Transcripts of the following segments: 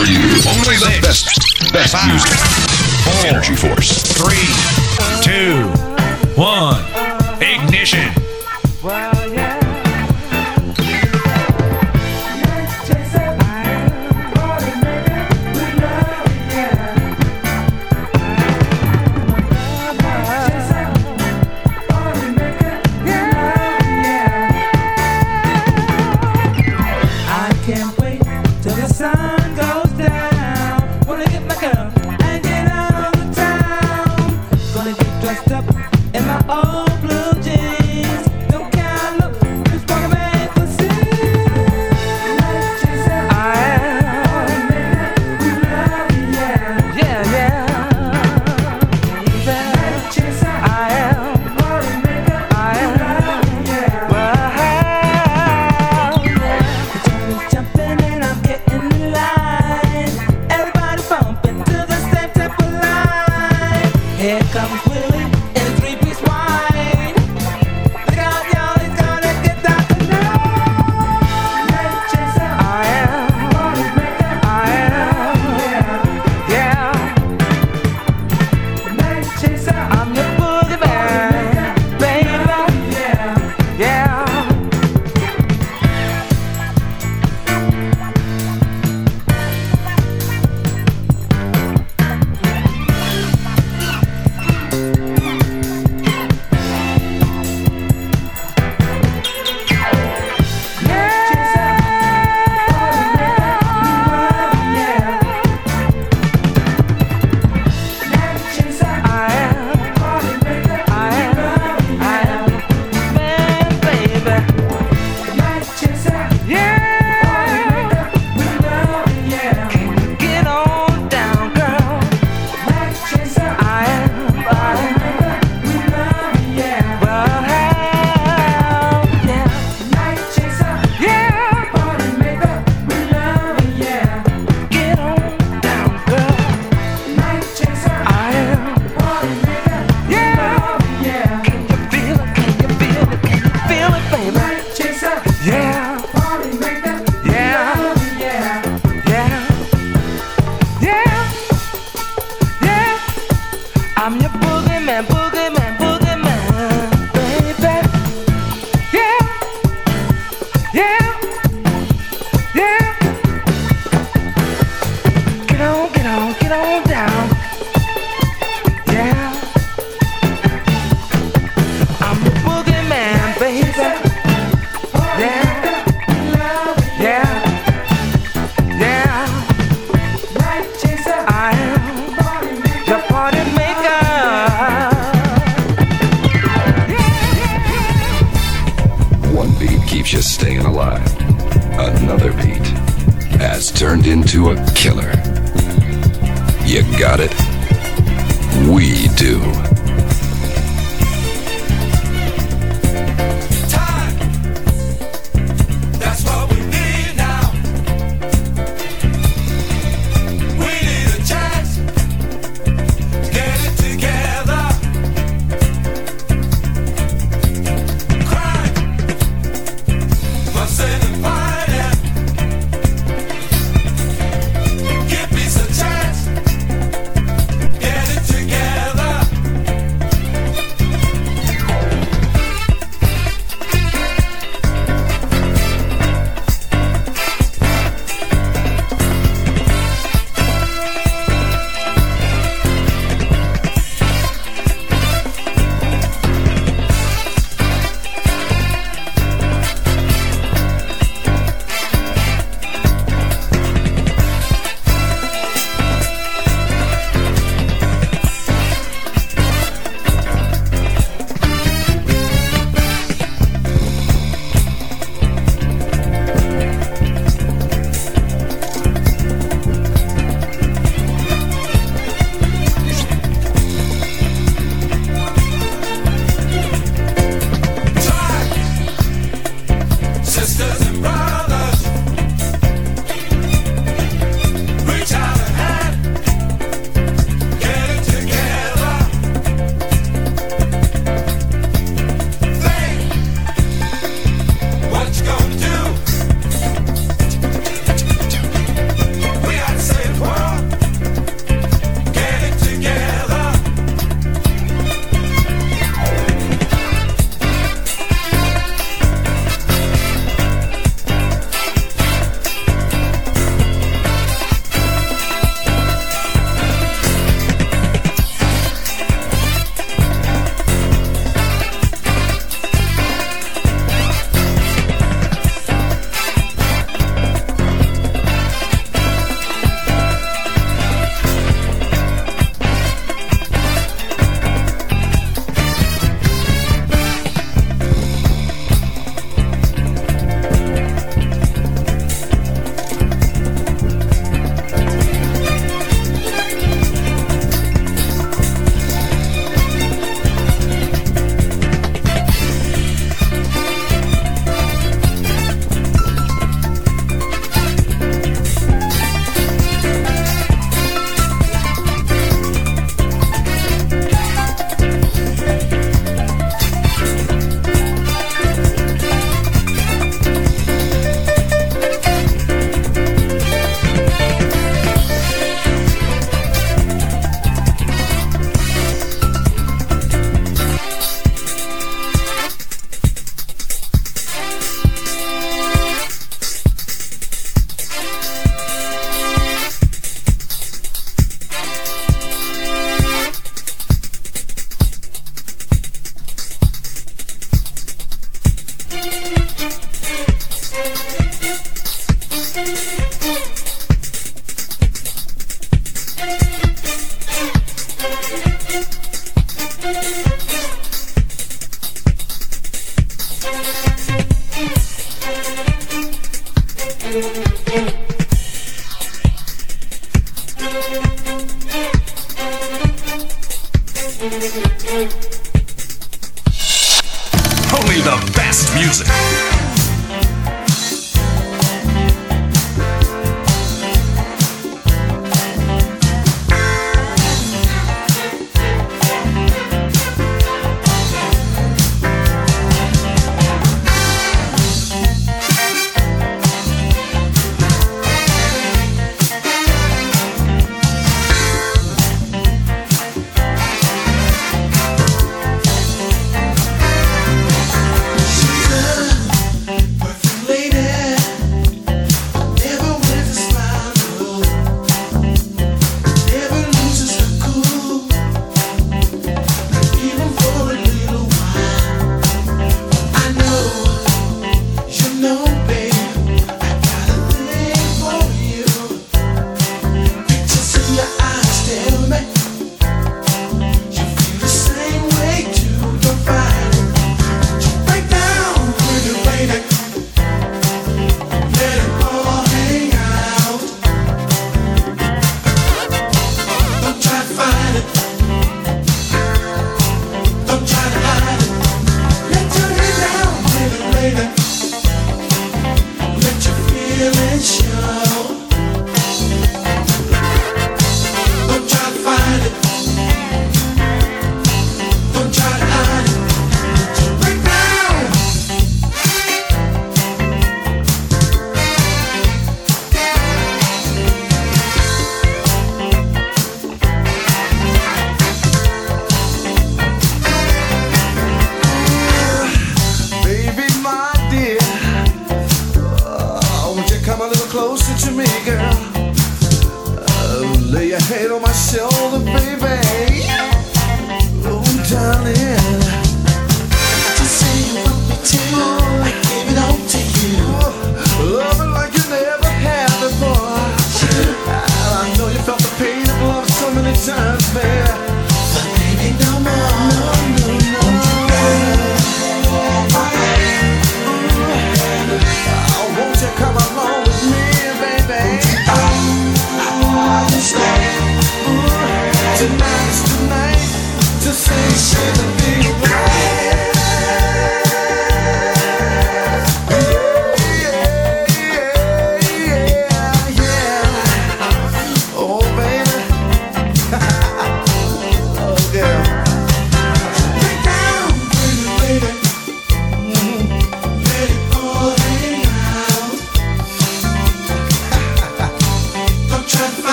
for you. Only the best, best music. Energy Force. Three, two, one. Ignition.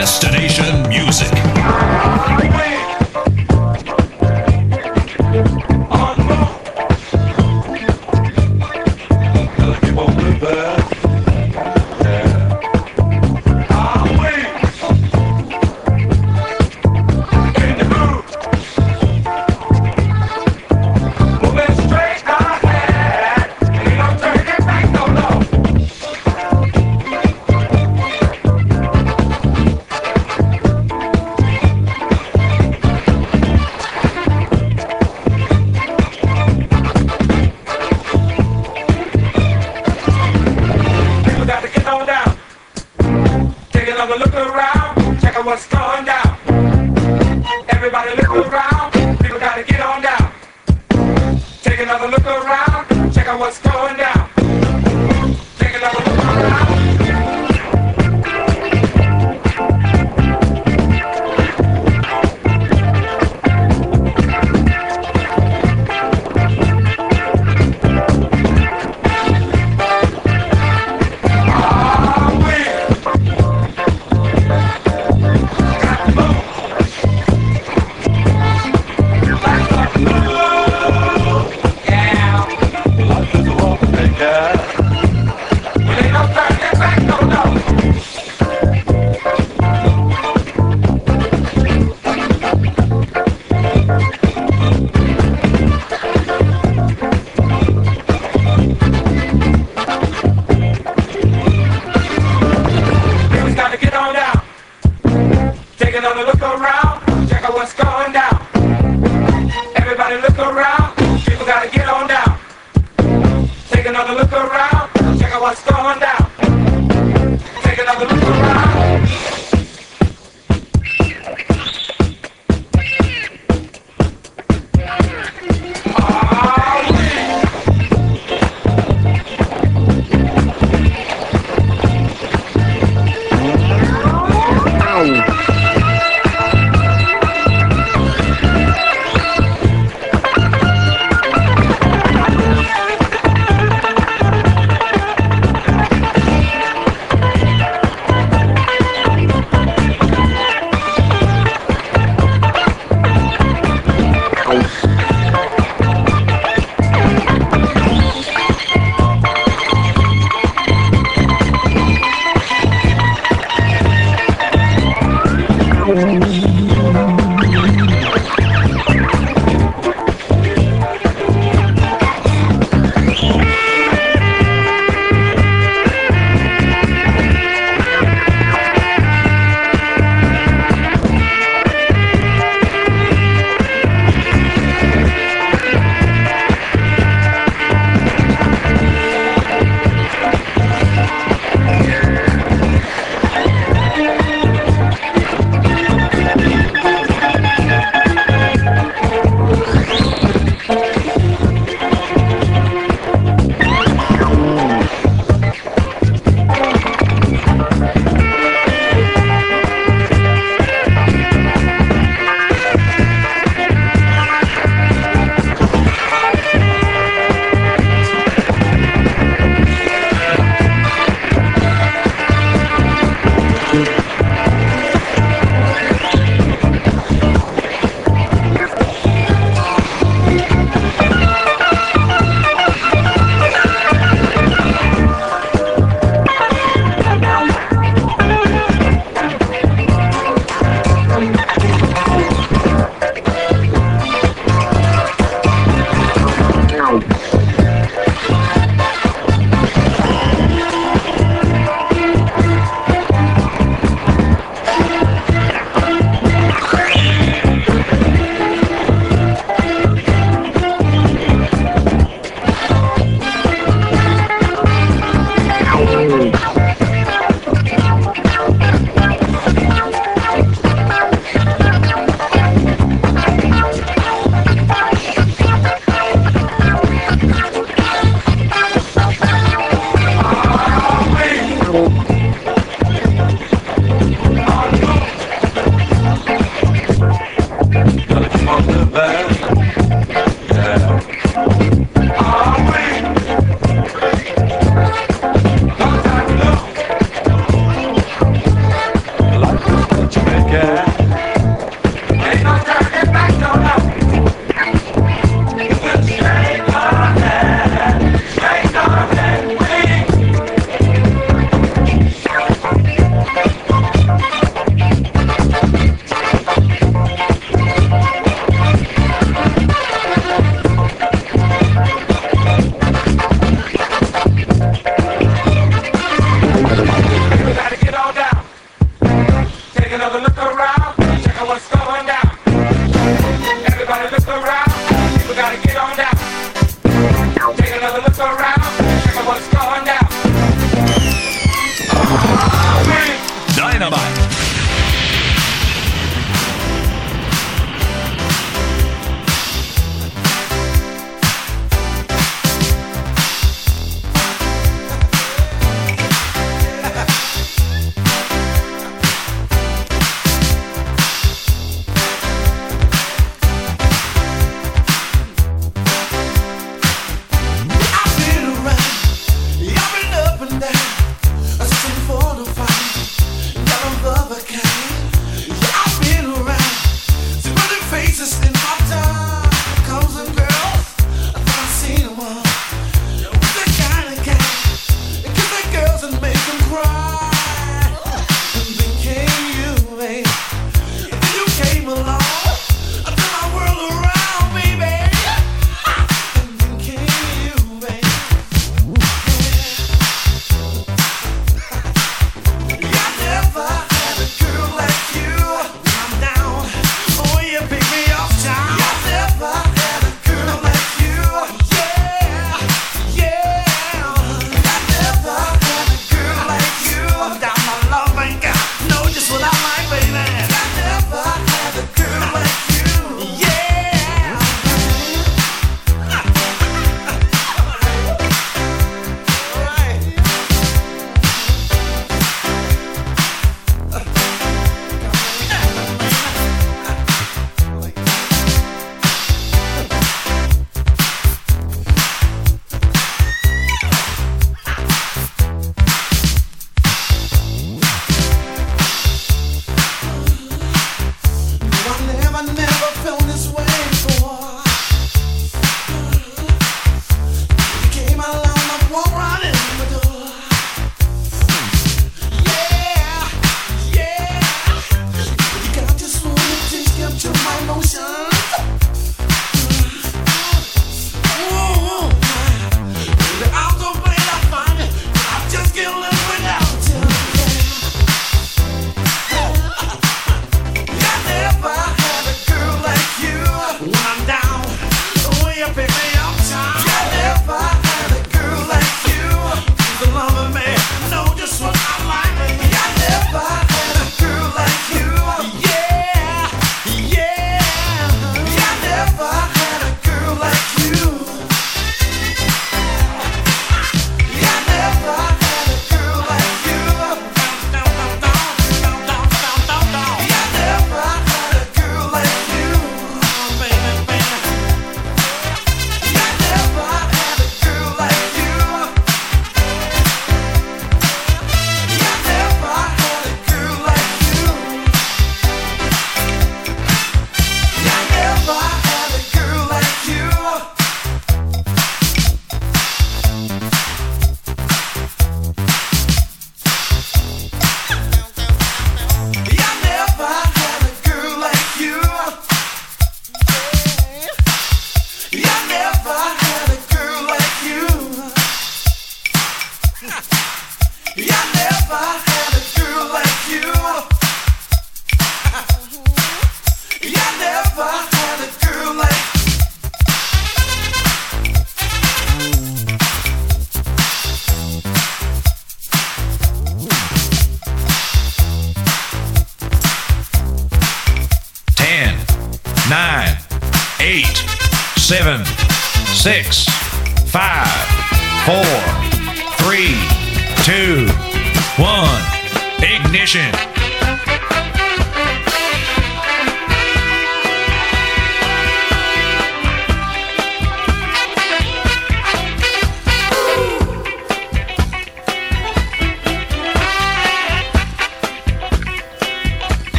Destination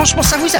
franchement, ça vous a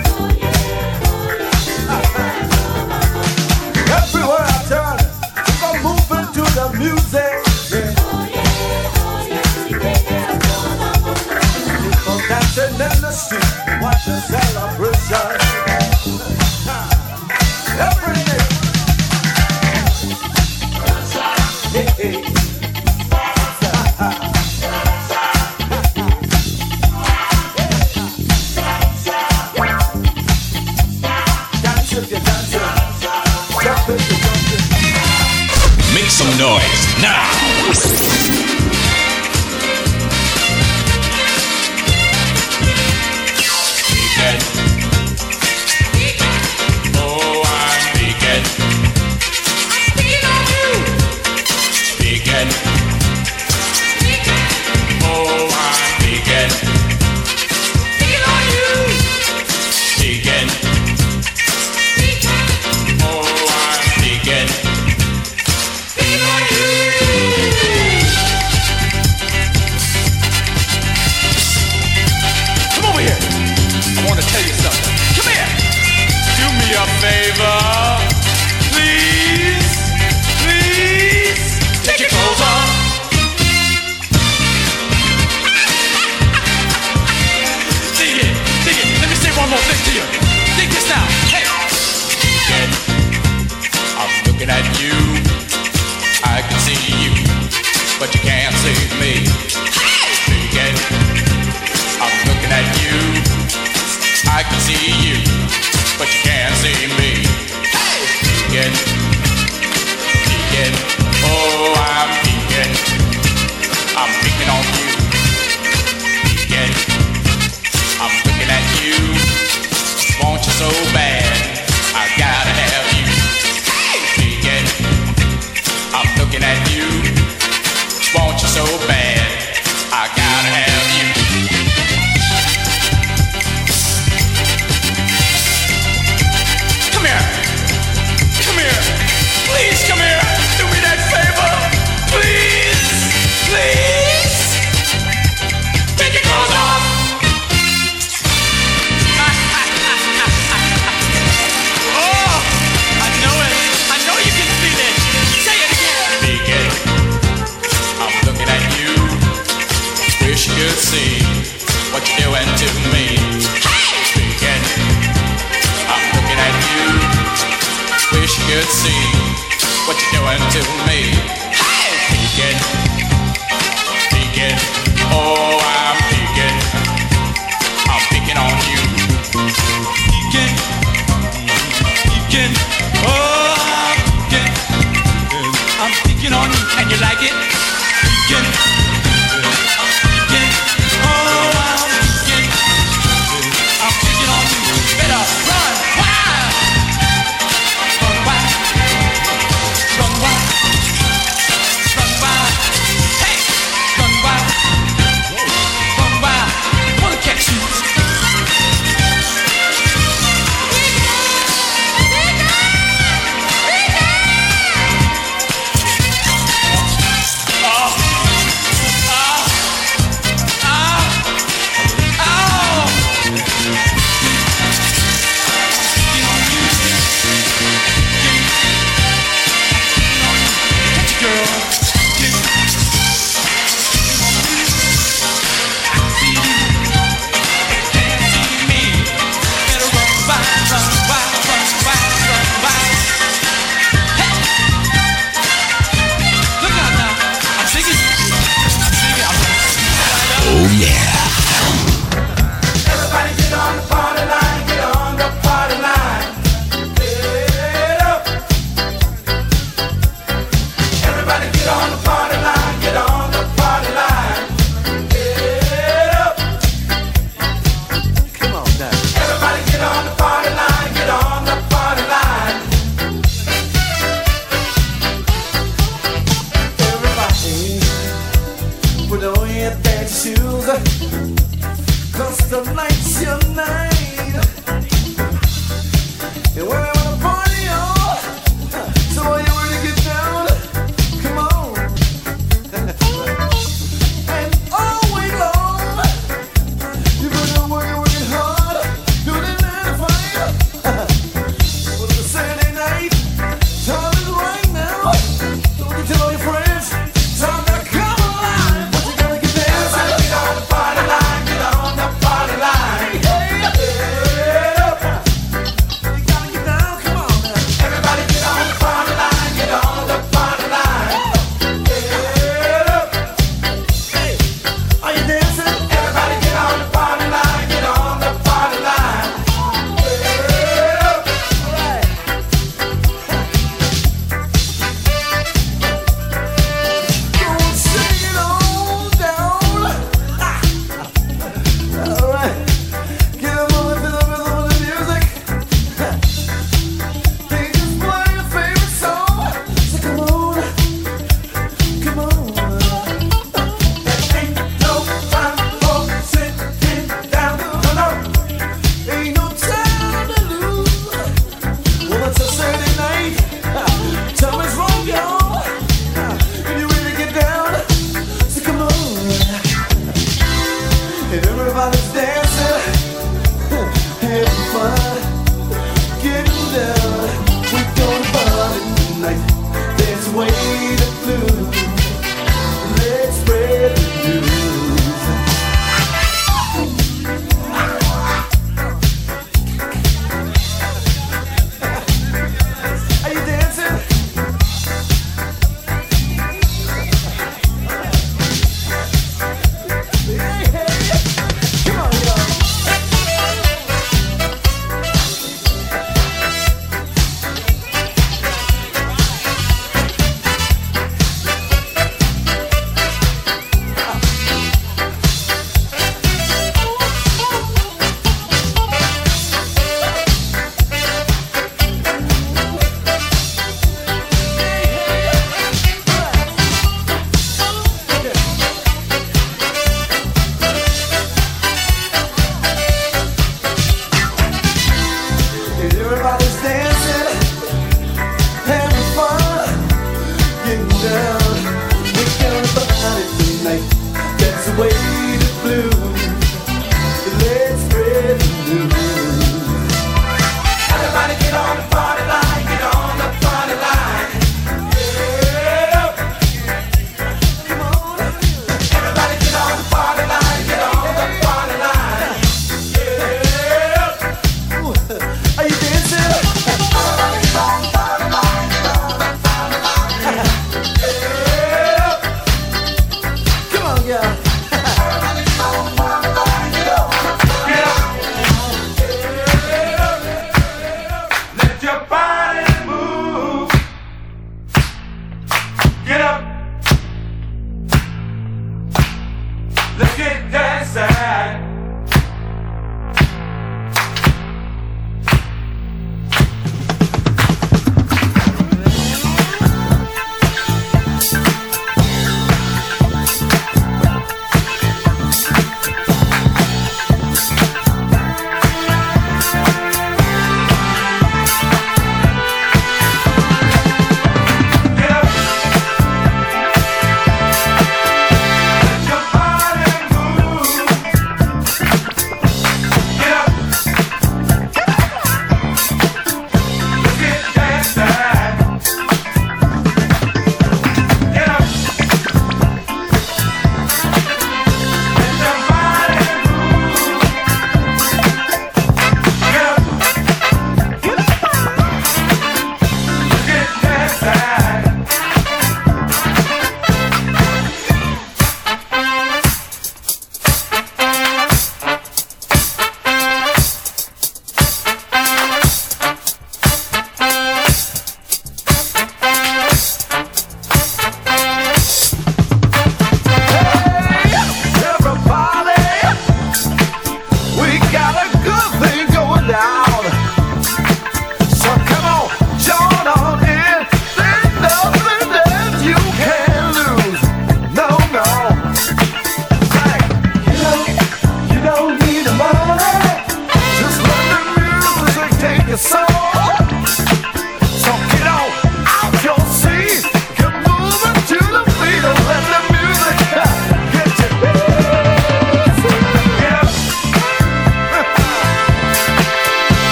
street,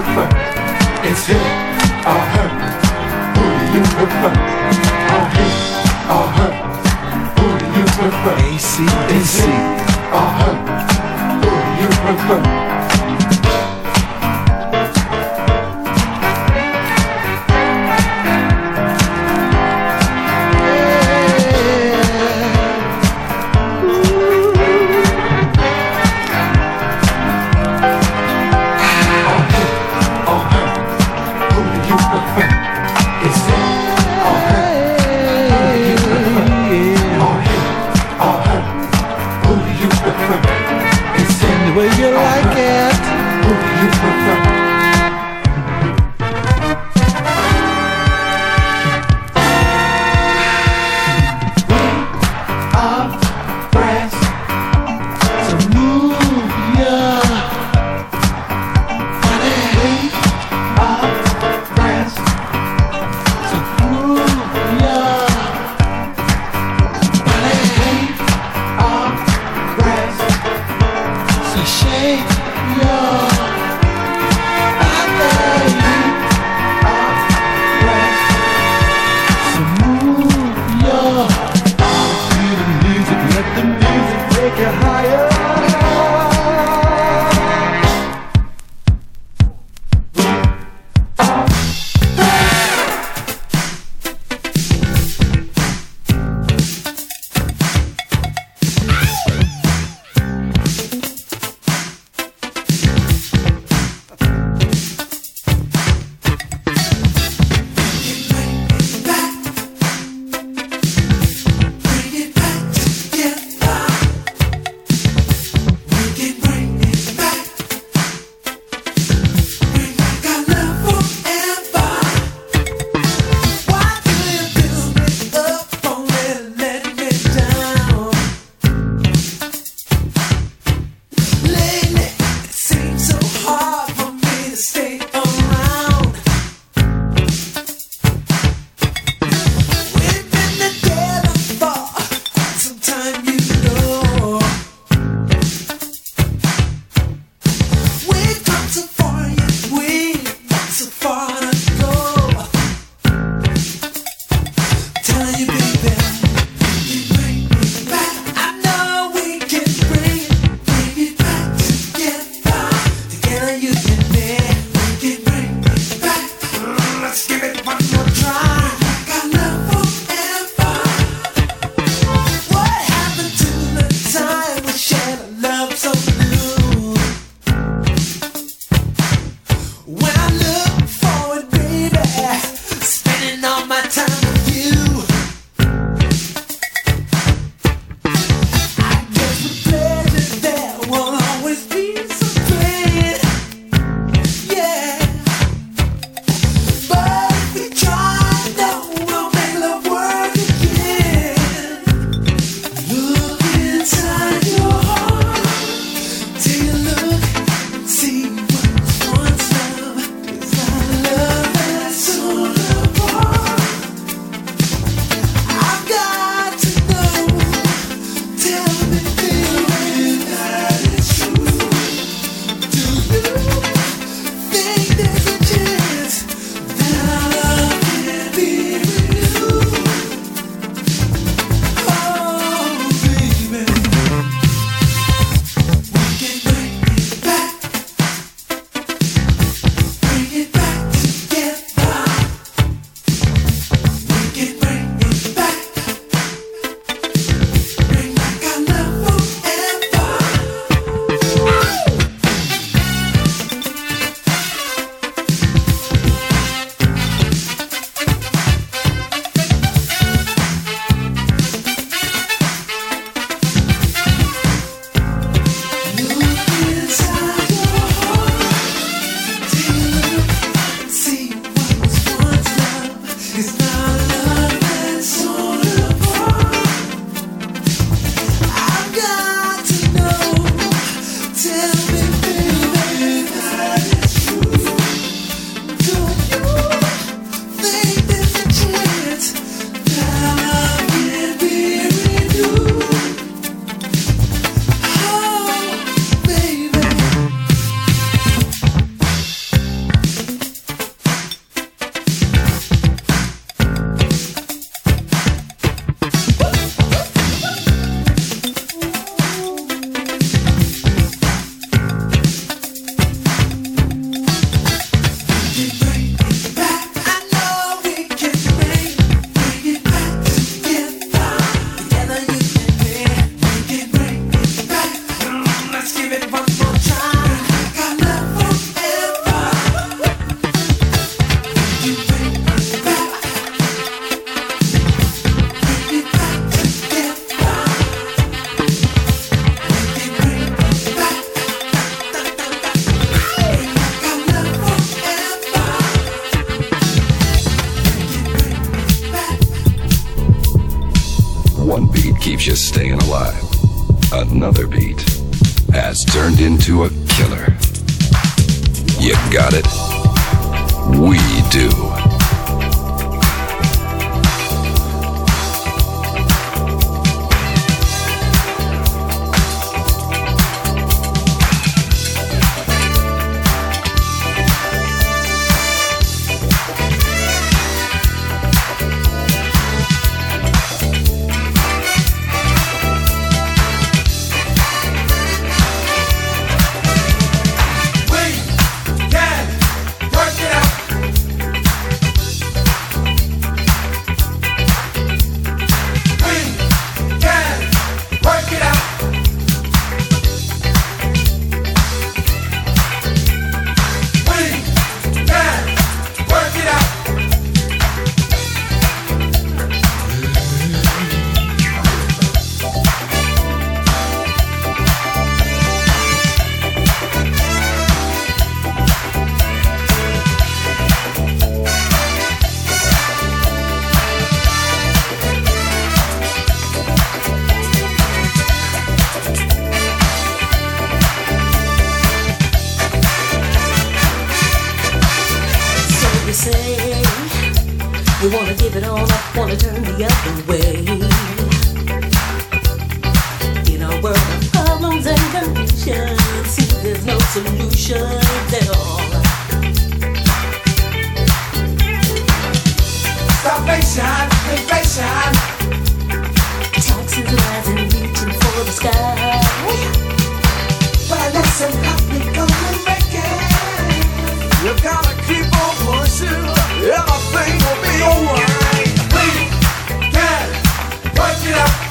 It's him, you wanna give it all up, wanna turn the other way. In a world of problems and conditions, see there's no solution at all. Starvation, inflation, Taxes rising, reaching for the sky. but listen, how we gonna make it? You gotta keep on pushing, everything will be alright. We can work it out.